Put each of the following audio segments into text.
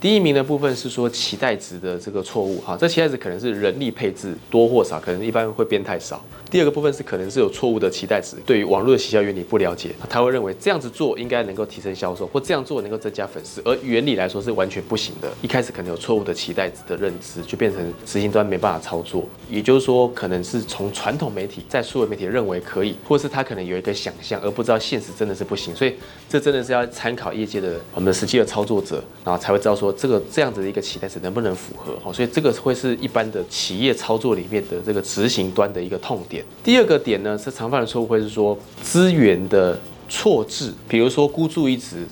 第一名的部分是说期待值的这个错误，哈，这期待值可能是人力配置多或少，可能一般会变太少。第二个部分是可能是有错误的期待值，对于网络的营销原理不了解，他会认为这样子做应该能够提升销售，或这样做能够增加粉丝，而原理来说是完全不行的。一开始可能有错误的期待值的认知，就变成执行端没办法操作。也就是说，可能是从传统媒体在数位媒体认为可以，或是他可能有一个想象，而不知道现实真的是不行。所以这真的是要参考业界的我们的实际的操作者，然后才会知道说。这个这样子的一个期待值能不能符合？好，所以这个会是一般的企业操作里面的这个执行端的一个痛点。第二个点呢，是常犯的错误会是说资源的错置，比如说孤注一掷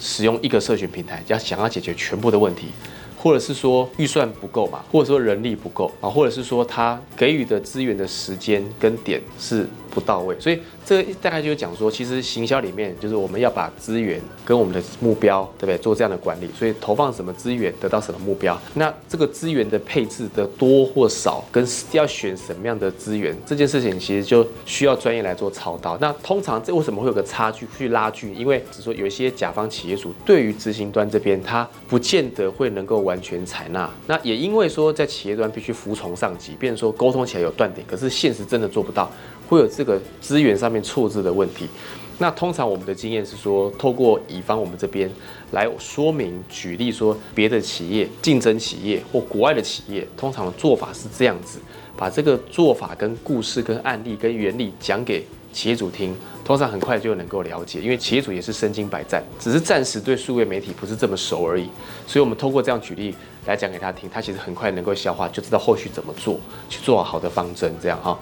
使用一个社群平台，要想要解决全部的问题，或者是说预算不够嘛，或者说人力不够啊，或者是说他给予的资源的时间跟点是不到位，所以。这个大概就是讲说，其实行销里面就是我们要把资源跟我们的目标，对不对？做这样的管理，所以投放什么资源得到什么目标。那这个资源的配置的多或少，跟要选什么样的资源这件事情，其实就需要专业来做操刀。那通常这为什么会有个差距去拉距？因为只说有一些甲方企业主对于执行端这边，他不见得会能够完全采纳。那也因为说在企业端必须服从上级，变成说沟通起来有断点，可是现实真的做不到。会有这这个资源上面错字的问题，那通常我们的经验是说，透过乙方我们这边来说明举例说，别的企业、竞争企业或国外的企业，通常的做法是这样子，把这个做法跟故事、跟案例、跟原理讲给企业主听。通常很快就能够了解，因为企业主也是身经百战，只是暂时对数位媒体不是这么熟而已。所以，我们通过这样举例来讲给他听，他其实很快能够消化，就知道后续怎么做，去做好好的方针。这样哈。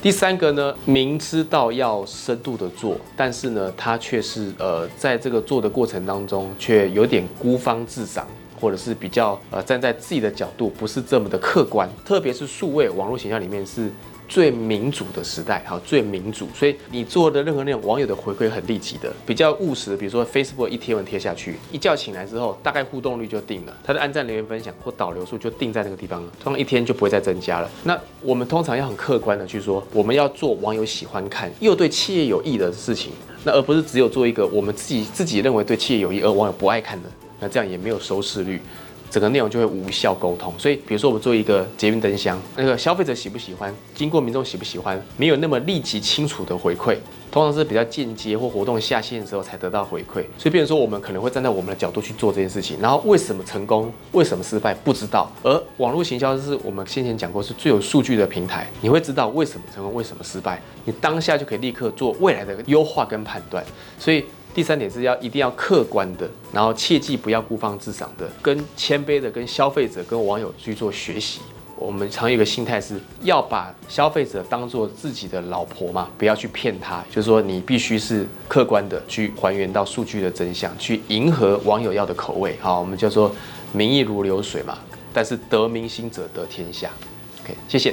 第三个呢，明知道要深度的做，但是呢，他却是呃，在这个做的过程当中，却有点孤芳自赏，或者是比较呃站在自己的角度，不是这么的客观。特别是数位网络形象里面是。最民主的时代，好，最民主，所以你做的任何那种网友的回馈很立即的，比较务实的，比如说 Facebook 一贴文贴下去，一觉醒来之后，大概互动率就定了，它的按赞、留言、分享或导流数就定在那个地方了，通常一天就不会再增加了。那我们通常要很客观的去说，我们要做网友喜欢看又对企业有益的事情，那而不是只有做一个我们自己自己认为对企业有益而网友不爱看的，那这样也没有收视率。整个内容就会无效沟通，所以比如说我们做一个捷运灯箱，那个消费者喜不喜欢，经过民众喜不喜欢，没有那么立即清楚的回馈，通常是比较间接或活动下线的时候才得到回馈。所以，比如说我们可能会站在我们的角度去做这件事情，然后为什么成功，为什么失败不知道。而网络行销是我们先前讲过是最有数据的平台，你会知道为什么成功，为什么失败，你当下就可以立刻做未来的优化跟判断。所以。第三点是要一定要客观的，然后切记不要孤芳自赏的，跟谦卑的跟消费者跟网友去做学习。我们常有一个心态是要把消费者当做自己的老婆嘛，不要去骗他。就是说你必须是客观的去还原到数据的真相，去迎合网友要的口味。好，我们叫做民意如流水嘛，但是得民心者得天下。OK，谢谢。